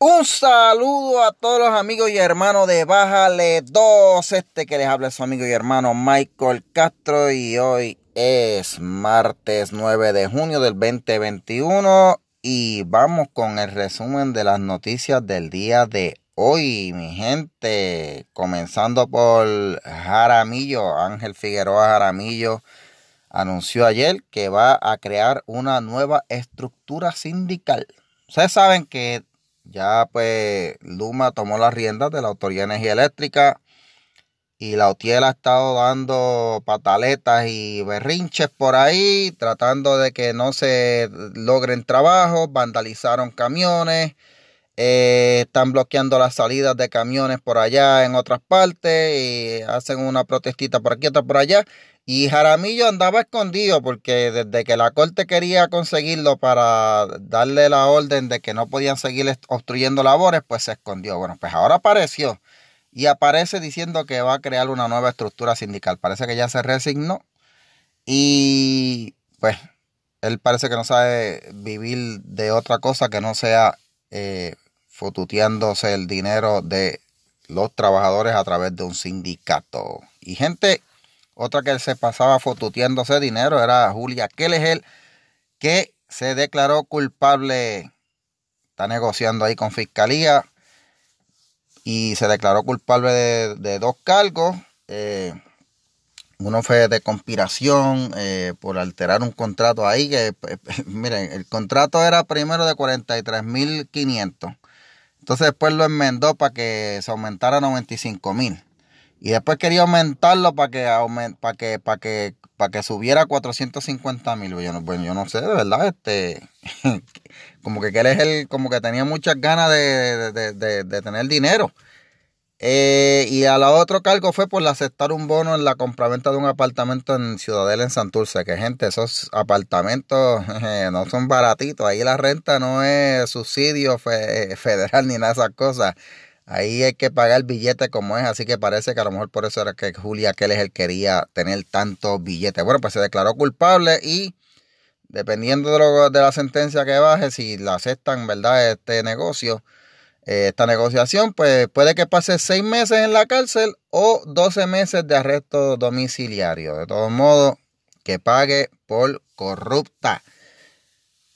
Un saludo a todos los amigos y hermanos de Bájale 2. Este que les habla es su amigo y hermano Michael Castro. Y hoy es martes 9 de junio del 2021. Y vamos con el resumen de las noticias del día de hoy, mi gente. Comenzando por Jaramillo, Ángel Figueroa Jaramillo anunció ayer que va a crear una nueva estructura sindical. Ustedes saben que ya pues Luma tomó las riendas de la Autoridad de Energía Eléctrica y la OTIEL ha estado dando pataletas y berrinches por ahí, tratando de que no se logren trabajos, vandalizaron camiones, eh, están bloqueando las salidas de camiones por allá en otras partes y hacen una protestita por aquí, otra por allá. Y Jaramillo andaba escondido porque desde que la corte quería conseguirlo para darle la orden de que no podían seguir obstruyendo labores, pues se escondió. Bueno, pues ahora apareció y aparece diciendo que va a crear una nueva estructura sindical. Parece que ya se resignó y pues él parece que no sabe vivir de otra cosa que no sea eh, fotuteándose el dinero de los trabajadores a través de un sindicato. Y gente otra que se pasaba fotuteándose dinero era Julia Kellegel, que se declaró culpable, está negociando ahí con fiscalía, y se declaró culpable de, dos cargos. Eh, uno fue de conspiración eh, por alterar un contrato ahí, que miren, el contrato era primero de 43.500. Entonces después lo enmendó para que se aumentara a 95.000. Y después quería aumentarlo para que, para que, para que, para que subiera a 450 mil. Bueno, yo, no, yo no sé, de verdad, este, como que él es el, como que tenía muchas ganas de, tener dinero. Eh, y a la otro cargo fue por aceptar un bono en la compraventa de un apartamento en Ciudadela, en Santurce. Que gente, esos apartamentos no son baratitos. Ahí la renta no es subsidio federal ni nada de esas cosas. Ahí hay que pagar billete como es, así que parece que a lo mejor por eso era que Julia Keller quería tener tantos billetes. Bueno, pues se declaró culpable y dependiendo de, de la sentencia que baje, si la aceptan, ¿verdad? Este negocio, eh, esta negociación, pues puede que pase seis meses en la cárcel o 12 meses de arresto domiciliario. De todos modos, que pague por corrupta.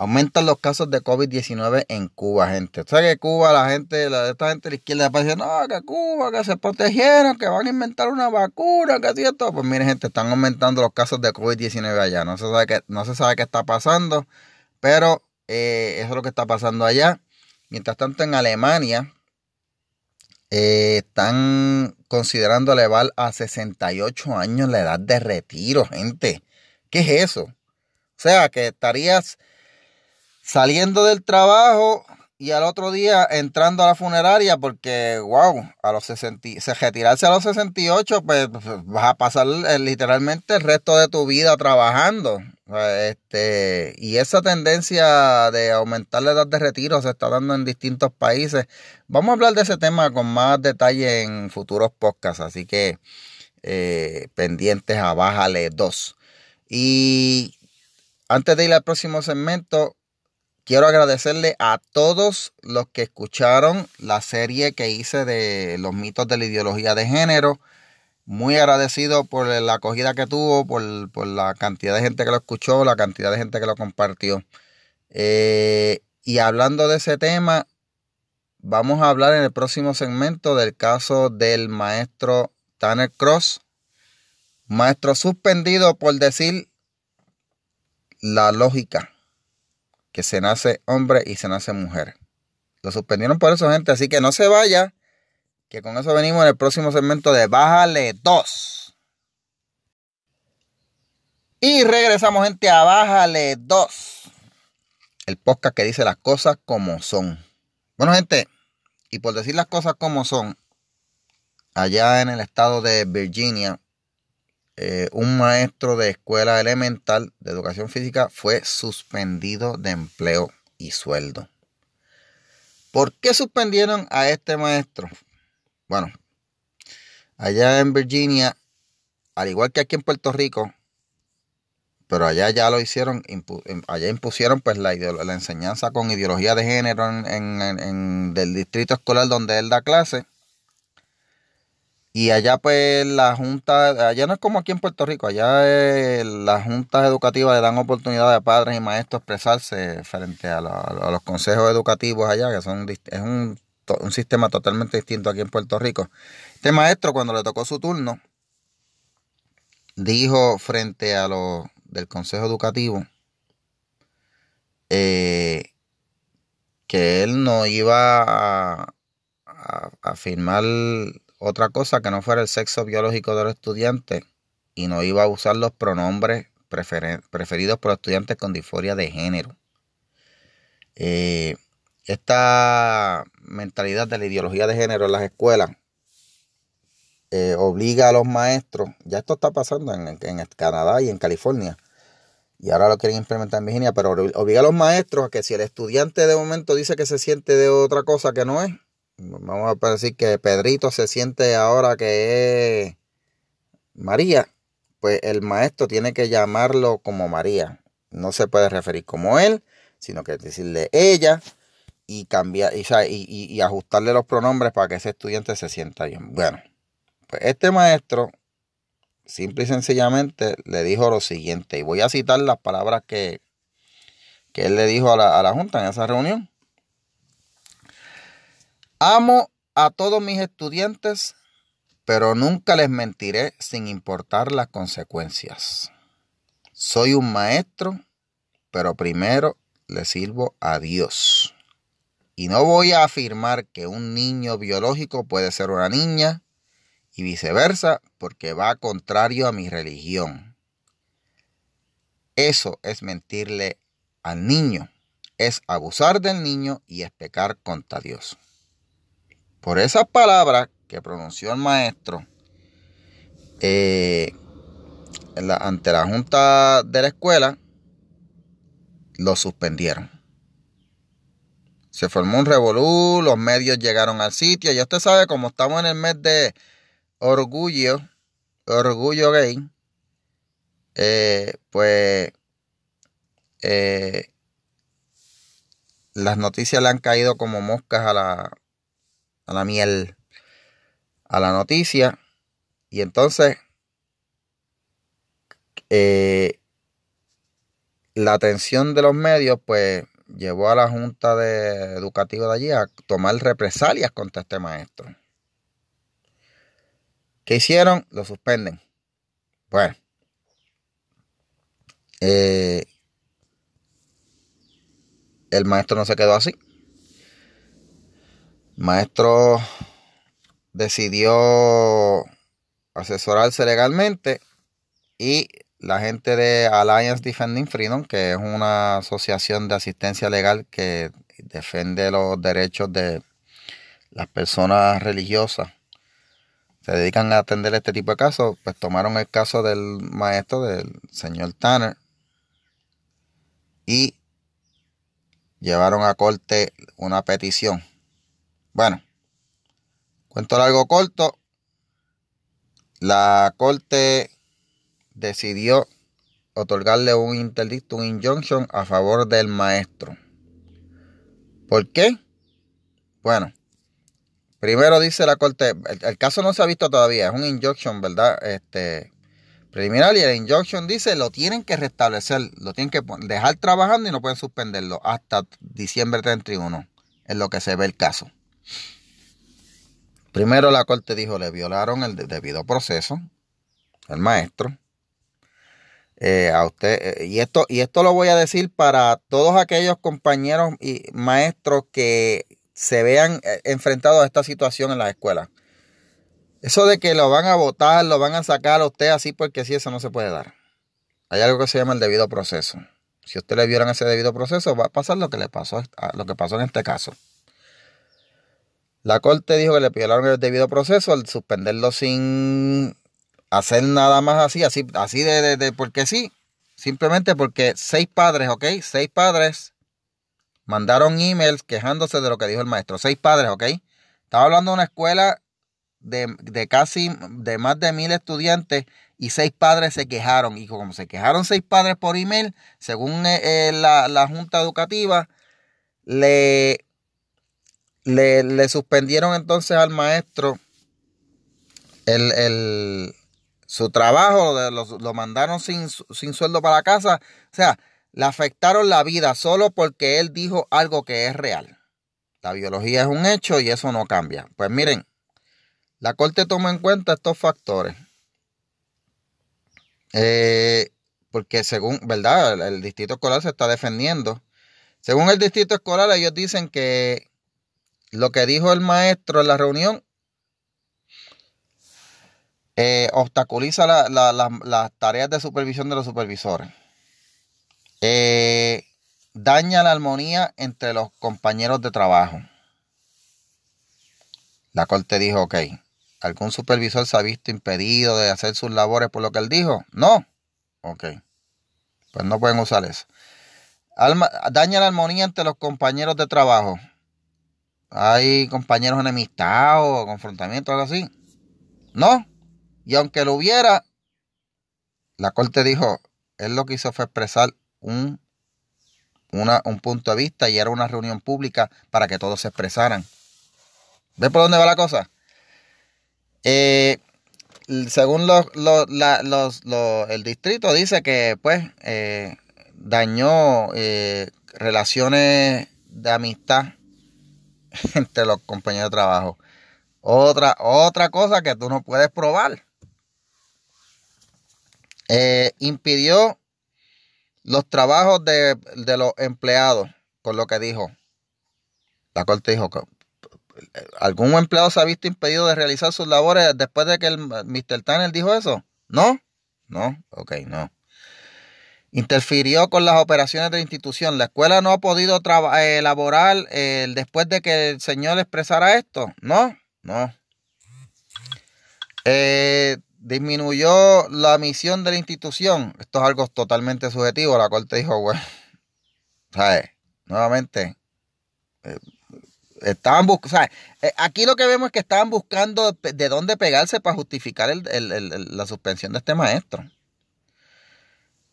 Aumentan los casos de COVID-19 en Cuba, gente. O sea que Cuba, la gente, esta gente de la izquierda parece, no, que Cuba, que se protegieron, que van a inventar una vacuna, que así esto. Pues miren, gente, están aumentando los casos de COVID-19 allá. No se sabe qué, no se sabe qué está pasando, pero eh, eso es lo que está pasando allá. Mientras tanto, en Alemania eh, están considerando elevar a 68 años la edad de retiro, gente. ¿Qué es eso? O sea, que estarías saliendo del trabajo y al otro día entrando a la funeraria porque, wow, a los 60, se retirarse a los 68, pues, pues vas a pasar eh, literalmente el resto de tu vida trabajando. Este, y esa tendencia de aumentar la edad de retiro se está dando en distintos países. Vamos a hablar de ese tema con más detalle en futuros podcasts, así que eh, pendientes a Bájale 2. Y antes de ir al próximo segmento, Quiero agradecerle a todos los que escucharon la serie que hice de los mitos de la ideología de género. Muy agradecido por la acogida que tuvo, por, la cantidad de gente que lo escuchó, la cantidad de gente que lo compartió. Eh, y hablando de ese tema, vamos a hablar en el próximo segmento del caso del maestro Tanner Cross, maestro suspendido por decir la lógica que se nace hombre y se nace mujer. Lo suspendieron por eso, gente. Así que no se vaya. Que con eso venimos en el próximo segmento de Bájale 2. Y regresamos, gente, a Bájale 2. El podcast que dice las cosas como son. Bueno, gente, y por decir las cosas como son, allá en el estado de Virginia, eh, un maestro de escuela elemental de educación física fue suspendido de empleo y sueldo. ¿Por qué suspendieron a este maestro? Bueno, allá en Virginia, al igual que aquí en Puerto Rico, pero allá ya lo hicieron, allá impusieron pues la, la enseñanza con ideología de género en, del distrito escolar donde él da clase. Y allá pues la junta, allá no es como aquí en Puerto Rico, allá eh, las juntas educativas le dan oportunidad a padres y maestros expresarse frente a, los consejos educativos allá, que son es un, sistema totalmente distinto aquí en Puerto Rico. Este maestro cuando le tocó su turno, dijo frente a los del Consejo Educativo eh, que él no iba a, firmar otra cosa que no fuera el sexo biológico de los estudiantes y no iba a usar los pronombres preferidos por estudiantes con disforia de género. Eh, esta mentalidad de la ideología de género en las escuelas eh, obliga a los maestros, ya esto está pasando en, en, Canadá y en California, y ahora lo quieren implementar en Virginia, pero obliga a los maestros a que si el estudiante de momento dice que se siente de otra cosa que no es, vamos a decir que Pedrito se siente ahora que es María, pues el maestro tiene que llamarlo como María. No se puede referir como él, sino que decirle ella y cambiar y, ajustarle los pronombres para que ese estudiante se sienta bien. Bueno, pues este maestro, simple y sencillamente, le dijo lo siguiente, y voy a citar las palabras que, que él le dijo a la, a la Junta en esa reunión. Amo a todos mis estudiantes, pero nunca les mentiré sin importar las consecuencias. Soy un maestro, pero primero le sirvo a Dios. Y no voy a afirmar que un niño biológico puede ser una niña y viceversa porque va contrario a mi religión. Eso es mentirle al niño, es abusar del niño y es pecar contra Dios. Por esas palabras que pronunció el maestro eh, ante la junta de la escuela, lo suspendieron. Se formó un revolú, los medios llegaron al sitio. Ya usted sabe, como estamos en el mes de orgullo, orgullo gay, eh, pues eh, las noticias le han caído como moscas a la, a la miel, a la noticia. Y entonces eh, la atención de los medios, pues llevó a la Junta de Educativa de allí a tomar represalias contra este maestro. ¿Qué hicieron? Lo suspenden. Bueno. Eh, el maestro no se quedó así. Maestro decidió asesorarse legalmente y la gente de Alliance Defending Freedom, que es una asociación de asistencia legal que defiende los derechos de las personas religiosas se dedican a atender este tipo de casos, pues tomaron el caso del maestro, del señor Tanner, y llevaron a corte una petición. Bueno, cuento largo corto, la corte decidió otorgarle un interdicto, un injunction a favor del maestro. ¿Por qué? Bueno, Primero dice la corte, el, caso no se ha visto todavía, es un injunction, ¿verdad? Este preliminar y el injunction dice lo tienen que restablecer, lo tienen que dejar trabajando y no pueden suspenderlo hasta diciembre 31, en lo que se ve el caso. Primero la corte dijo, le violaron el debido proceso, el maestro. Eh, a usted, eh, y esto, y esto lo voy a decir para todos aquellos compañeros y maestros que se vean eh, enfrentados a esta situación en las escuelas. Eso de que lo van a votar, lo van a sacar a usted así porque sí, eso no se puede dar. Hay algo que se llama el debido proceso. Si usted le vieron ese debido proceso, va a pasar lo que le pasó, lo que pasó en este caso. La corte dijo que le violaron el debido proceso al suspenderlo sin hacer nada más así, así, así de, de, de porque sí. Simplemente porque seis padres, ¿ok? Seis padres mandaron emails quejándose de lo que dijo el maestro. Seis padres, ¿ok? Estaba hablando de una escuela de, casi de más de mil estudiantes y seis padres se quejaron. Y como se quejaron seis padres por email, según eh, eh, la, Junta Educativa, le, le, suspendieron entonces al maestro el, su trabajo, lo, mandaron sin, sin sueldo para casa. O sea, le afectaron la vida solo porque él dijo algo que es real. La biología es un hecho y eso no cambia. Pues miren, la Corte toma en cuenta estos factores. Eh, porque según, ¿verdad? El, distrito escolar se está defendiendo. Según el distrito escolar, ellos dicen que lo que dijo el maestro en la reunión eh, obstaculiza las tareas de supervisión de los supervisores. Eh, daña la armonía entre los compañeros de trabajo. La corte dijo, ok, ¿algún supervisor se ha visto impedido de hacer sus labores por lo que él dijo? No. Ok. Pues no pueden usar eso. daña la armonía entre los compañeros de trabajo. Hay compañeros enemistados o confrontamiento, algo así. No. Y aunque lo hubiera, la corte dijo, él lo que hizo fue expresar un un punto de vista y era una reunión pública para que todos se expresaran. ¿Ves por dónde va la cosa? Eh, según los, el distrito dice que pues eh, dañó eh, relaciones de amistad entre los compañeros de trabajo. Otra, otra cosa que tú no puedes probar. impidió los trabajos de, los empleados, con lo que dijo. La corte dijo que algún empleado se ha visto impedido de realizar sus labores después de que el Mr. Tanner dijo eso. ¿No? No, ok, no. Interfirió con las operaciones de la institución. La escuela no ha podido elaborar eh, después de que el señor expresara esto. No, no. Eh, disminuyó la misión de la institución. Esto es algo totalmente subjetivo. La corte dijo, bueno, ¿sabes? Nuevamente, eh, estaban buscando, aquí lo que vemos es que estaban buscando de dónde pegarse para justificar la suspensión de este maestro.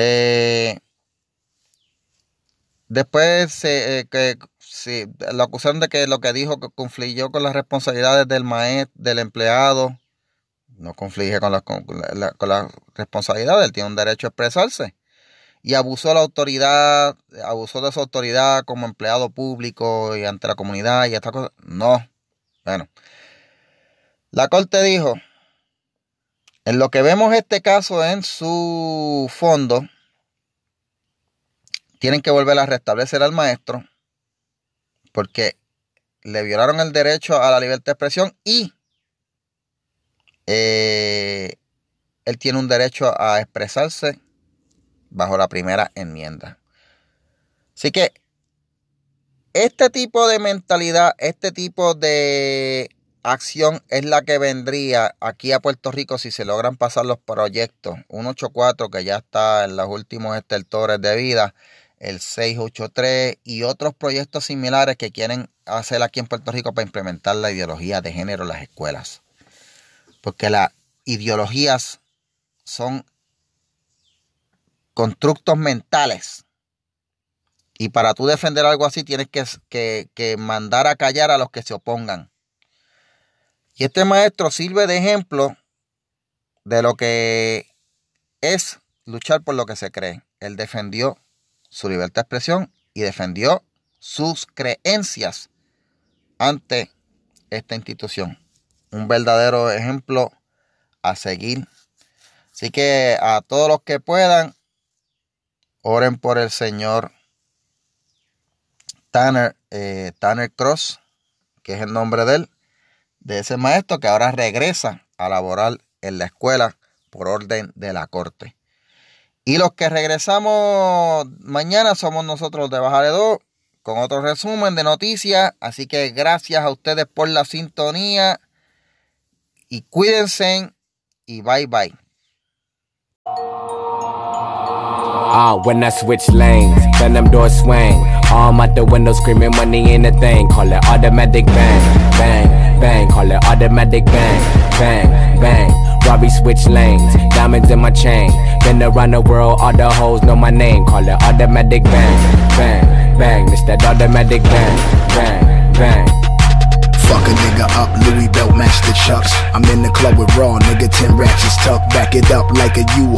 Eh, después se, que lo acusaron de que lo que dijo que confluyó con las responsabilidades del maestro, del empleado no conflige con la, con, la, responsabilidad, él tiene un derecho a expresarse. Y abusó de la autoridad, abusó de su autoridad como empleado público y ante la comunidad y esta cosa. No. Bueno. La corte dijo, en lo que vemos este caso en su fondo, tienen que volver a restablecer al maestro porque le violaron el derecho a la libertad de expresión y eh, él tiene un derecho a expresarse bajo la primera enmienda. Así que este tipo de mentalidad, este tipo de acción es la que vendría aquí a Puerto Rico si se logran pasar los proyectos 184 que ya está en los últimos estertores de vida, el 683 y otros proyectos similares que quieren hacer aquí en Puerto Rico para implementar la ideología de género en las escuelas. Porque las ideologías son constructos mentales. Y para tú defender algo así tienes que, que, mandar a callar a los que se opongan. Y este maestro sirve de ejemplo de lo que es luchar por lo que se cree. Él defendió su libertad de expresión y defendió sus creencias ante esta institución un verdadero ejemplo a seguir. Así que a todos los que puedan, oren por el Señor Tanner, eh, Tanner Cross, que es el nombre de él, de ese maestro que ahora regresa a laborar en la escuela por orden de la corte. Y los que regresamos mañana somos nosotros de Baja de 2 con otro resumen de noticias. Así que gracias a ustedes por la sintonía y cuídense y bye bye. Ah, when I switch lanes, then them doors swing. All out the window screaming money in a thing. Call it automatic bang, bang. bang. Call it automatic bang, bang, bang. Robbie switch lanes, diamonds in my chain. Been around the world, all the hoes know my name. Call it automatic bang, bang, bang. It's that automatic bang, bang, bang. Fuck a nigga up, Louis belt match the chucks. I'm in the club with raw, nigga, 10 ratchets tucked. Back it up like a U